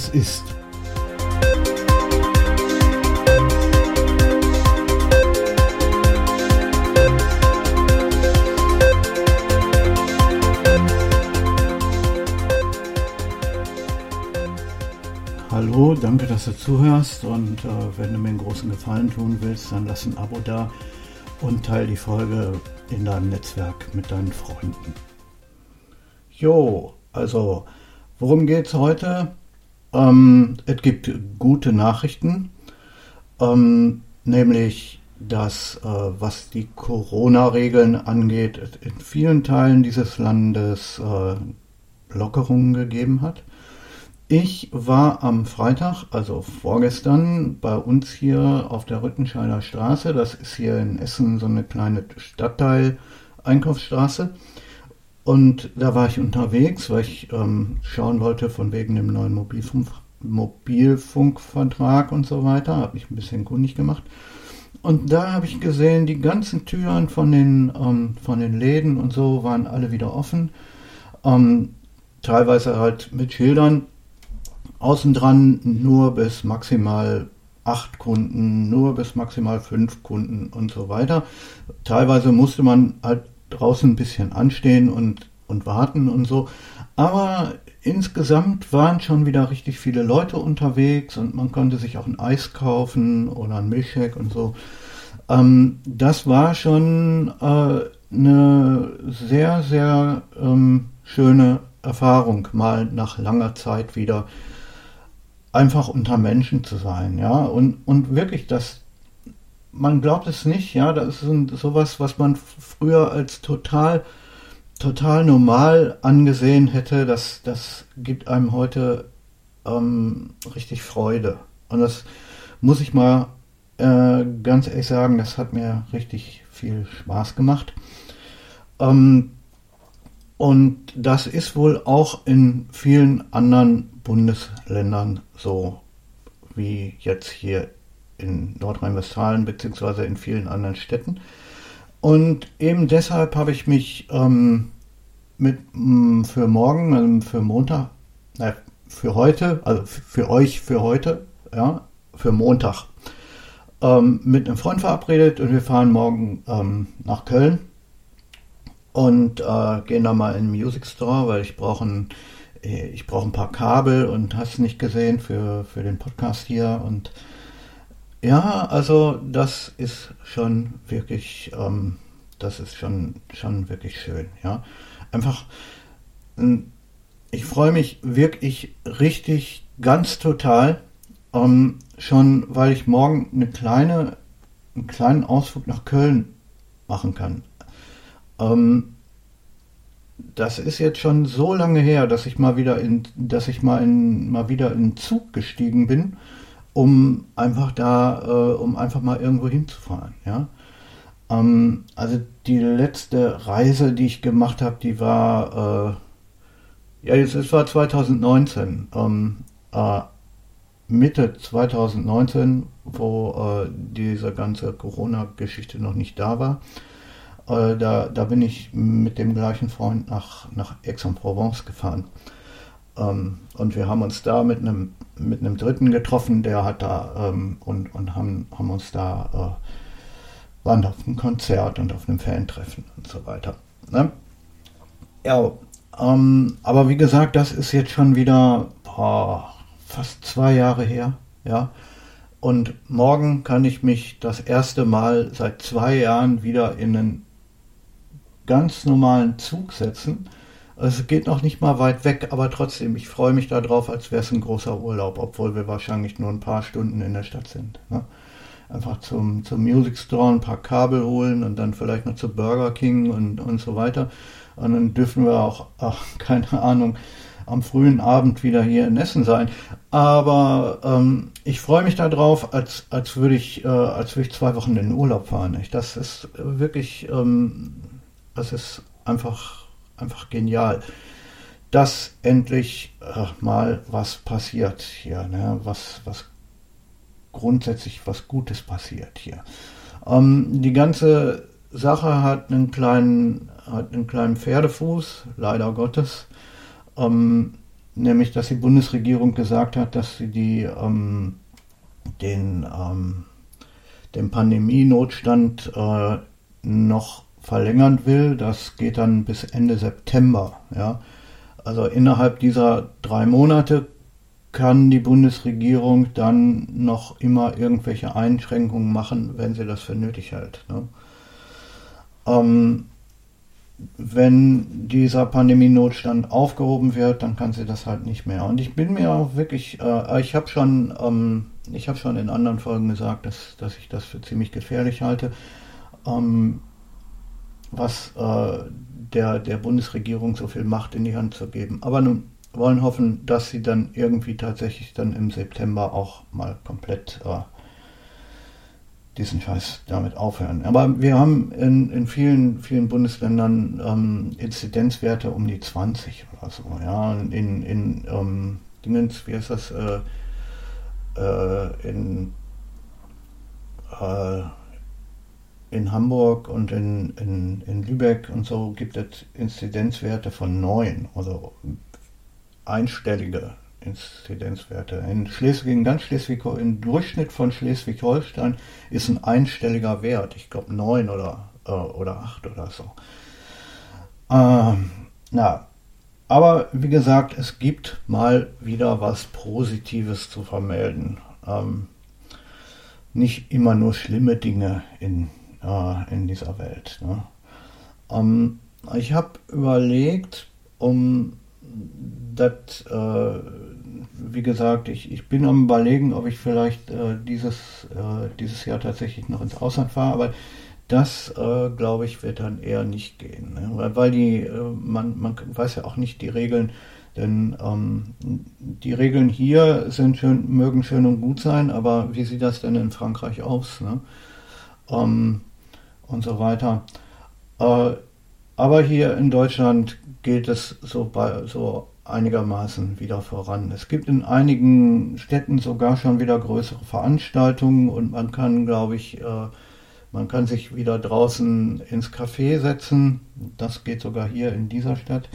was ist. Hallo, danke, dass du zuhörst und äh, wenn du mir einen großen Gefallen tun willst, dann lass ein Abo da und teile die Folge in deinem Netzwerk mit deinen Freunden. Jo, also worum geht es heute? Ähm, es gibt gute Nachrichten, ähm, nämlich dass äh, was die Corona-Regeln angeht, es in vielen Teilen dieses Landes äh, Lockerungen gegeben hat. Ich war am Freitag, also vorgestern, bei uns hier auf der Rüttenscheider Straße. Das ist hier in Essen so eine kleine Stadtteil-Einkaufsstraße. Und da war ich unterwegs, weil ich ähm, schauen wollte von wegen dem neuen Mobilfunk, Mobilfunkvertrag und so weiter. Habe ich ein bisschen kundig gemacht. Und da habe ich gesehen, die ganzen Türen von den, ähm, von den Läden und so waren alle wieder offen. Ähm, teilweise halt mit Schildern Außen dran nur bis maximal acht Kunden, nur bis maximal fünf Kunden und so weiter. Teilweise musste man halt draußen ein bisschen anstehen und, und warten und so. Aber insgesamt waren schon wieder richtig viele Leute unterwegs und man konnte sich auch ein Eis kaufen oder ein Milchshake und so. Ähm, das war schon äh, eine sehr, sehr ähm, schöne Erfahrung, mal nach langer Zeit wieder einfach unter Menschen zu sein, ja, und, und wirklich das, man glaubt es nicht, ja, das ist sowas, was man früher als total, total normal angesehen hätte, das, das gibt einem heute ähm, richtig Freude. Und das muss ich mal äh, ganz ehrlich sagen, das hat mir richtig viel Spaß gemacht. Ähm, und das ist wohl auch in vielen anderen Bundesländern so wie jetzt hier in Nordrhein-Westfalen beziehungsweise in vielen anderen Städten. Und eben deshalb habe ich mich ähm, mit m, mm, für morgen, also für Montag, nein, für heute, also für euch für heute, ja, für Montag, ähm, mit einem Freund verabredet und wir fahren morgen ähm, nach Köln und äh, gehen da mal in den Music Store, weil ich brauche ein, äh, ich brauche ein paar Kabel und hast nicht gesehen für, für den Podcast hier und ja, also das ist schon wirklich, ähm, das ist schon, schon wirklich schön, ja. Einfach, ähm, ich freue mich wirklich richtig ganz total, ähm, schon weil ich morgen eine kleine, einen kleinen Ausflug nach Köln machen kann. Ähm, das ist jetzt schon so lange her, dass ich mal wieder in, dass ich mal in, mal wieder in Zug gestiegen bin, um einfach da, äh, um einfach mal irgendwo hinzufahren, ja. Ähm, also die letzte Reise, die ich gemacht habe, die war, äh, ja, jetzt es war 2019, ähm, äh, Mitte 2019, wo äh, diese ganze Corona-Geschichte noch nicht da war. Äh, da, da bin ich mit dem gleichen Freund nach, nach Aix-en-Provence gefahren. Ähm, und wir haben uns da mit einem, mit einem Dritten getroffen, der hat da ähm, und, und haben, haben uns da, äh, waren auf einem Konzert und auf einem Fan-Treffen und so weiter. Ne? Ja, ähm, aber wie gesagt, das ist jetzt schon wieder boah, fast zwei Jahre her, ja. Und morgen kann ich mich das erste Mal seit zwei Jahren wieder in einen ganz normalen Zug setzen. Es geht noch nicht mal weit weg, aber trotzdem, ich freue mich darauf, als wäre es ein großer Urlaub, obwohl wir wahrscheinlich nur ein paar Stunden in der Stadt sind. Ne? Einfach zum, zum Music Store ein paar Kabel holen und dann vielleicht noch zu Burger King und, und so weiter. Und dann dürfen wir auch, ach, keine Ahnung, am frühen Abend wieder hier in Essen sein. Aber ähm, ich freue mich darauf, als, als würde ich, äh, als ich zwei Wochen in den Urlaub fahren. Nicht? Das ist wirklich ähm, das ist einfach, einfach genial, dass endlich äh, mal was passiert hier, ne? was, was grundsätzlich was Gutes passiert hier. Ähm, die ganze Sache hat einen kleinen, hat einen kleinen Pferdefuß, leider Gottes. Ähm, nämlich dass die Bundesregierung gesagt hat, dass sie die, ähm, den, ähm, den Pandemienotstand äh, noch verlängern will. Das geht dann bis Ende September. Ja? Also innerhalb dieser drei Monate kann die Bundesregierung dann noch immer irgendwelche Einschränkungen machen, wenn sie das für nötig hält. Ne? Ähm, wenn dieser Pandemienotstand aufgehoben wird, dann kann sie das halt nicht mehr. Und ich bin mir auch wirklich, äh, ich habe schon, ähm, ich schon in anderen Folgen gesagt, dass, dass ich das für ziemlich gefährlich halte, ähm, was äh, der, der Bundesregierung so viel Macht in die Hand zu geben. Aber nun wollen hoffen, dass sie dann irgendwie tatsächlich dann im September auch mal komplett äh, diesen Scheiß damit aufhören. Aber wir haben in, in vielen, vielen Bundesländern ähm, Inzidenzwerte um die 20 oder so. Ja, in, in ähm, Dingens, wie heißt das? Äh, äh, in, äh, in Hamburg und in, in, in Lübeck und so gibt es Inzidenzwerte von 9, also einstellige Inzidenzwerte. In Schleswig, in ganz Schleswig, im Durchschnitt von Schleswig-Holstein ist ein einstelliger Wert. Ich glaube neun oder, äh, oder acht oder so. Ähm, na, aber wie gesagt, es gibt mal wieder was Positives zu vermelden. Ähm, nicht immer nur schlimme Dinge in, äh, in dieser Welt. Ne? Ähm, ich habe überlegt, um das, äh, wie gesagt, ich, ich bin am überlegen, ob ich vielleicht äh, dieses, äh, dieses Jahr tatsächlich noch ins Ausland fahre, aber das, äh, glaube ich, wird dann eher nicht gehen. Ne? Weil, weil die, äh, man, man weiß ja auch nicht die Regeln, denn ähm, die Regeln hier sind schön, mögen schön und gut sein, aber wie sieht das denn in Frankreich aus? Ne? Ähm, und so weiter. Äh, aber hier in Deutschland geht es so, bei, so einigermaßen wieder voran. Es gibt in einigen Städten sogar schon wieder größere Veranstaltungen und man kann, glaube ich, äh, man kann sich wieder draußen ins Café setzen. Das geht sogar hier in dieser Stadt.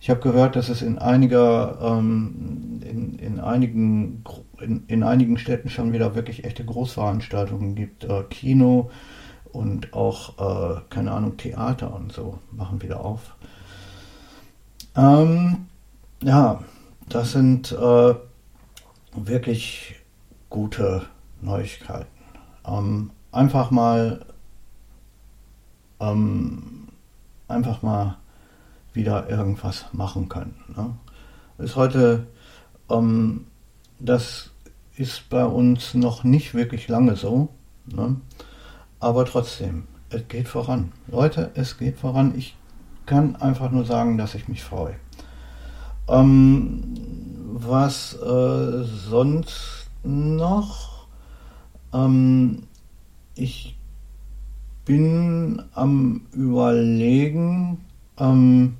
Ich habe gehört, dass es in einiger, ähm, in, in, einigen, in, in, einigen Städten schon wieder wirklich echte Großveranstaltungen gibt. Äh, Kino und auch, äh, keine Ahnung, Theater und so machen wieder auf. Ähm, ja, das sind äh, wirklich gute Neuigkeiten. Ähm, einfach mal, ähm, einfach mal wieder irgendwas machen können. Ne? Ist heute, ähm, das ist bei uns noch nicht wirklich lange so, ne? Aber trotzdem, es geht voran. Leute, es geht voran. Ich kann einfach nur sagen, dass ich mich freue. Ähm, was äh, sonst noch? Ähm, ich bin am Überlegen, ähm,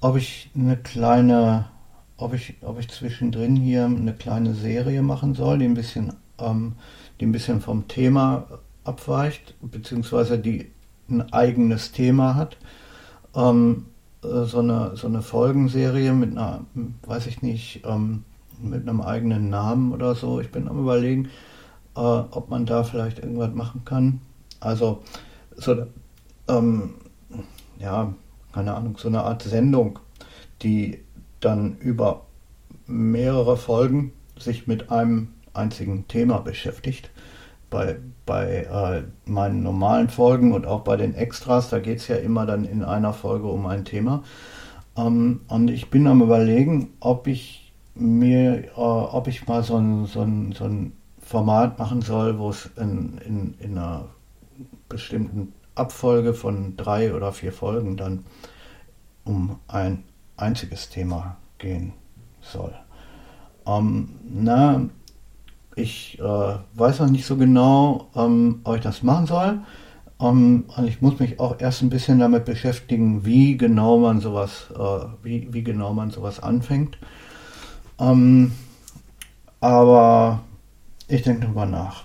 ob ich eine kleine, ob ich, ob ich zwischendrin hier eine kleine Serie machen soll, die ein bisschen, ähm, die ein bisschen vom Thema abweicht, beziehungsweise die ein eigenes Thema hat. Ähm, äh, so eine, so eine Folgenserie mit einer, weiß ich nicht, ähm, mit einem eigenen Namen oder so. Ich bin am überlegen, äh, ob man da vielleicht irgendwas machen kann. Also so, ähm, ja, keine Ahnung, so eine Art Sendung, die dann über mehrere Folgen sich mit einem einzigen Thema beschäftigt bei, bei äh, meinen normalen Folgen und auch bei den Extras, da geht es ja immer dann in einer Folge um ein Thema. Ähm, und ich bin am überlegen, ob ich mir, äh, ob ich mal so ein, so, ein, so ein Format machen soll, wo es in, in, in einer bestimmten Abfolge von drei oder vier Folgen dann um ein einziges Thema gehen soll. Ähm, na, ich äh, weiß noch nicht so genau, ähm, ob ich das machen soll. Ähm, und ich muss mich auch erst ein bisschen damit beschäftigen, wie genau man sowas, äh, wie, wie genau man sowas anfängt. Ähm, aber ich denke darüber nach.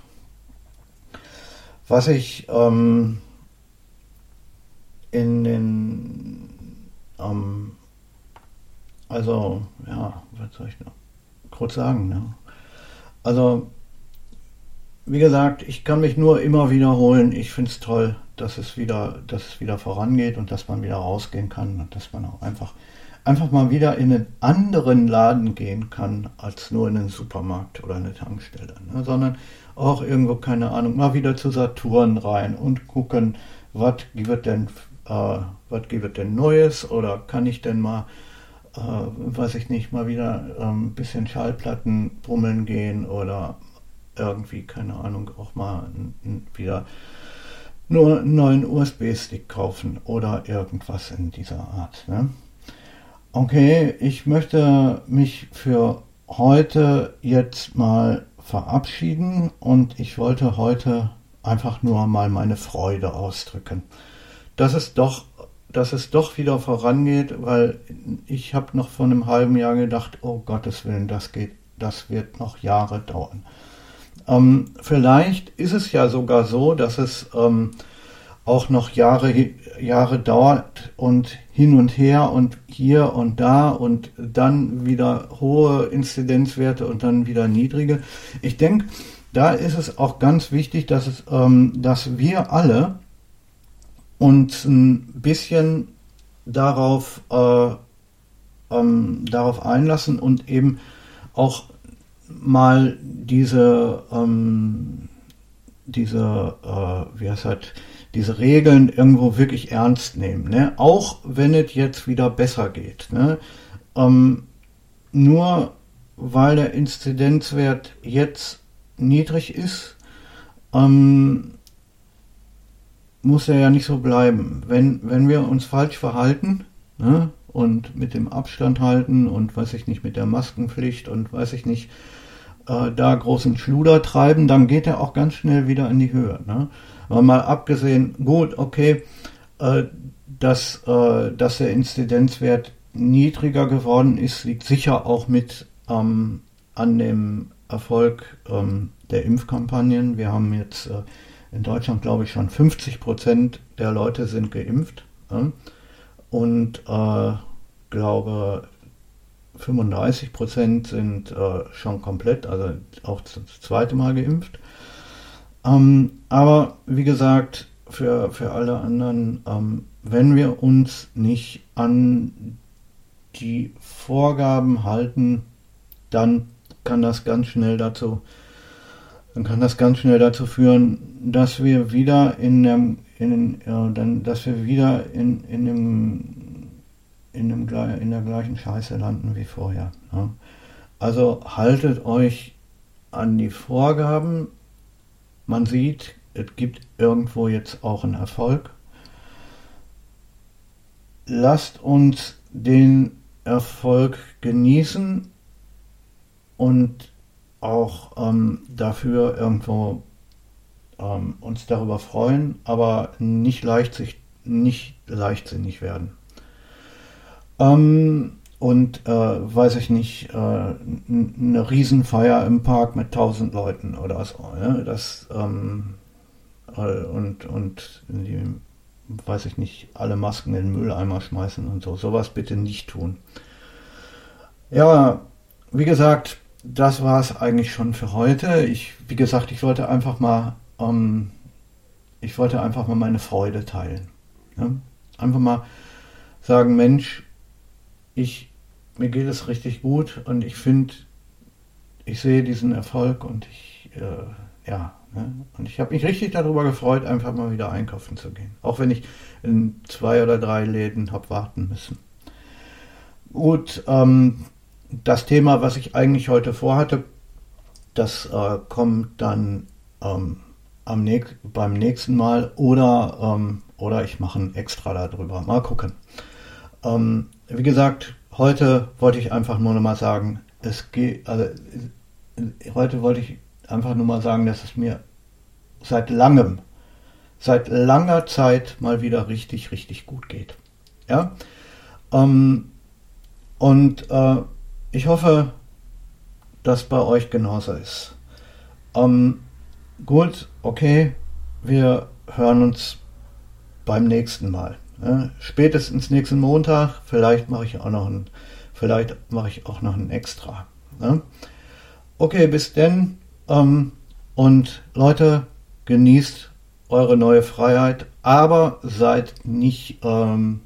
Was ich ähm, in den ähm, also, ja, was soll ich noch kurz sagen? Ne? Also, wie gesagt, ich kann mich nur immer wiederholen. Ich finde es toll, dass es wieder, dass es wieder vorangeht und dass man wieder rausgehen kann und dass man auch einfach, einfach mal wieder in einen anderen Laden gehen kann, als nur in einen Supermarkt oder eine Tankstelle, ne? sondern auch irgendwo, keine Ahnung, mal wieder zu Saturn rein und gucken, was gibt denn, äh, denn Neues oder kann ich denn mal äh, weiß ich nicht, mal wieder ein ähm, bisschen Schallplatten brummeln gehen oder irgendwie, keine Ahnung, auch mal wieder nur einen neuen USB-Stick kaufen oder irgendwas in dieser Art. Ne? Okay, ich möchte mich für heute jetzt mal verabschieden und ich wollte heute einfach nur mal meine Freude ausdrücken. Dass es doch, dass es doch wieder vorangeht, weil ich habe noch vor einem halben Jahr gedacht, oh Gottes Willen, das geht, das wird noch Jahre dauern. Ähm, vielleicht ist es ja sogar so, dass es ähm, auch noch Jahre, Jahre dauert und hin und her und hier und da und dann wieder hohe Inzidenzwerte und dann wieder niedrige. Ich denke, da ist es auch ganz wichtig, dass, es, ähm, dass wir alle uns ein bisschen darauf, äh, ähm, darauf einlassen und eben auch mal diese, ähm, diese, äh, wie heißt das, diese Regeln irgendwo wirklich ernst nehmen. Ne? Auch wenn es jetzt wieder besser geht. Ne? Ähm, nur weil der Inzidenzwert jetzt niedrig ist, ähm, muss er ja nicht so bleiben. Wenn, wenn wir uns falsch verhalten ne, und mit dem Abstand halten und weiß ich nicht, mit der Maskenpflicht und weiß ich nicht, äh, da großen Schluder treiben, dann geht er auch ganz schnell wieder in die Höhe. Ne? Aber mal abgesehen, gut, okay, äh, dass, äh, dass der Inzidenzwert niedriger geworden ist, liegt sicher auch mit ähm, an dem Erfolg ähm, der Impfkampagnen. Wir haben jetzt äh, in Deutschland, glaube ich, schon 50 Prozent der Leute sind geimpft. Ja? Und äh, glaube 35 Prozent sind äh, schon komplett, also auch das zweite Mal geimpft. Ähm, aber wie gesagt, für, für alle anderen, ähm, wenn wir uns nicht an die Vorgaben halten, dann kann das ganz schnell dazu, dann kann das ganz schnell dazu führen, dass wir wieder in dem, in, ja, dann, dass wir wieder in, in dem in, dem, in der gleichen Scheiße landen wie vorher. Ne? Also haltet euch an die Vorgaben. Man sieht, es gibt irgendwo jetzt auch einen Erfolg. Lasst uns den Erfolg genießen und auch ähm, dafür irgendwo ähm, uns darüber freuen, aber nicht, leichtsinnig, nicht leichtsinnig werden. Ähm, und äh, weiß ich nicht, äh, eine Riesenfeier im Park mit tausend Leuten oder so. Ja? Das ähm, äh, und und die, weiß ich nicht, alle Masken in den Mülleimer schmeißen und so. Sowas bitte nicht tun. Ja, wie gesagt, das war es eigentlich schon für heute. Ich, wie gesagt, ich wollte einfach mal, ähm, ich wollte einfach mal meine Freude teilen. Ja? Einfach mal sagen, Mensch, ich, mir geht es richtig gut und ich finde, ich sehe diesen Erfolg und ich, äh, ja, ne? und ich habe mich richtig darüber gefreut, einfach mal wieder einkaufen zu gehen. Auch wenn ich in zwei oder drei Läden habe warten müssen. Gut, ähm, das Thema, was ich eigentlich heute vorhatte, das äh, kommt dann ähm, am nächst, beim nächsten Mal oder, ähm, oder ich mache ein extra darüber. Mal gucken. Ähm, wie gesagt, heute wollte ich einfach nur noch mal sagen, es geht, also heute wollte ich einfach nur mal sagen, dass es mir seit langem, seit langer Zeit mal wieder richtig, richtig gut geht. Ja, ähm, und äh, ich hoffe, dass bei euch genauso ist. Ähm, gut, okay, wir hören uns beim nächsten Mal. Ja, spätestens nächsten Montag, vielleicht mache ich auch noch ein Vielleicht mache ich auch noch ein extra. Ne? Okay, bis denn. Ähm, und Leute, genießt eure neue Freiheit, aber seid nicht, ähm,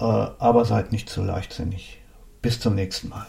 äh, aber seid nicht zu leichtsinnig. Bis zum nächsten Mal.